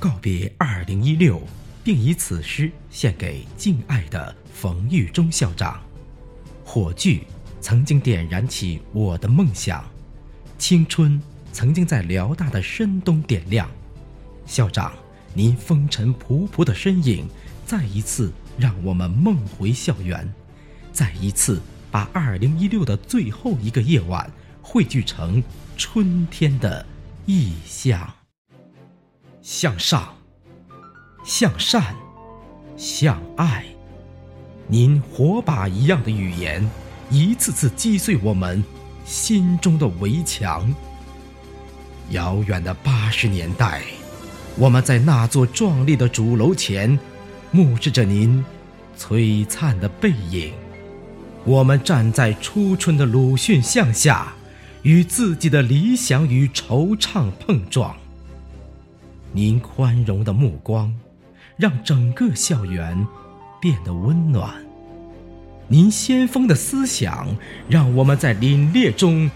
告别二零一六，并以此诗献给敬爱的冯玉忠校长。火炬曾经点燃起我的梦想，青春曾经在辽大的深冬点亮。校长，您风尘仆仆的身影，再一次让我们梦回校园，再一次把二零一六的最后一个夜晚汇聚成春天的意象。向上，向善，向爱。您火把一样的语言，一次次击碎我们心中的围墙。遥远的八十年代，我们在那座壮丽的主楼前，目视着您璀璨的背影。我们站在初春的鲁迅像下，与自己的理想与惆怅碰撞。您宽容的目光，让整个校园变得温暖；您先锋的思想，让我们在凛冽中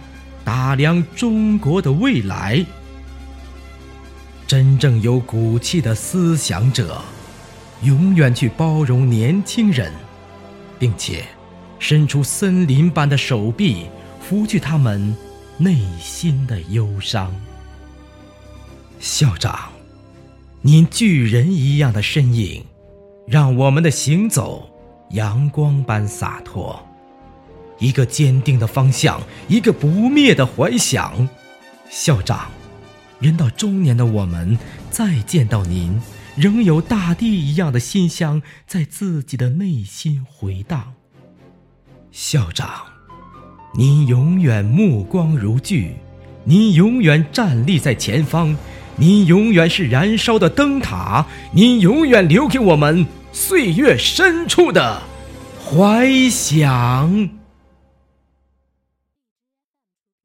打量中国的未来。真正有骨气的思想者，永远去包容年轻人，并且伸出森林般的手臂，拂去他们内心的忧伤。校长。您巨人一样的身影，让我们的行走阳光般洒脱。一个坚定的方向，一个不灭的怀想。校长，人到中年的我们，再见到您，仍有大地一样的馨香在自己的内心回荡。校长，您永远目光如炬，您永远站立在前方。您永远是燃烧的灯塔，您永远留给我们岁月深处的怀想。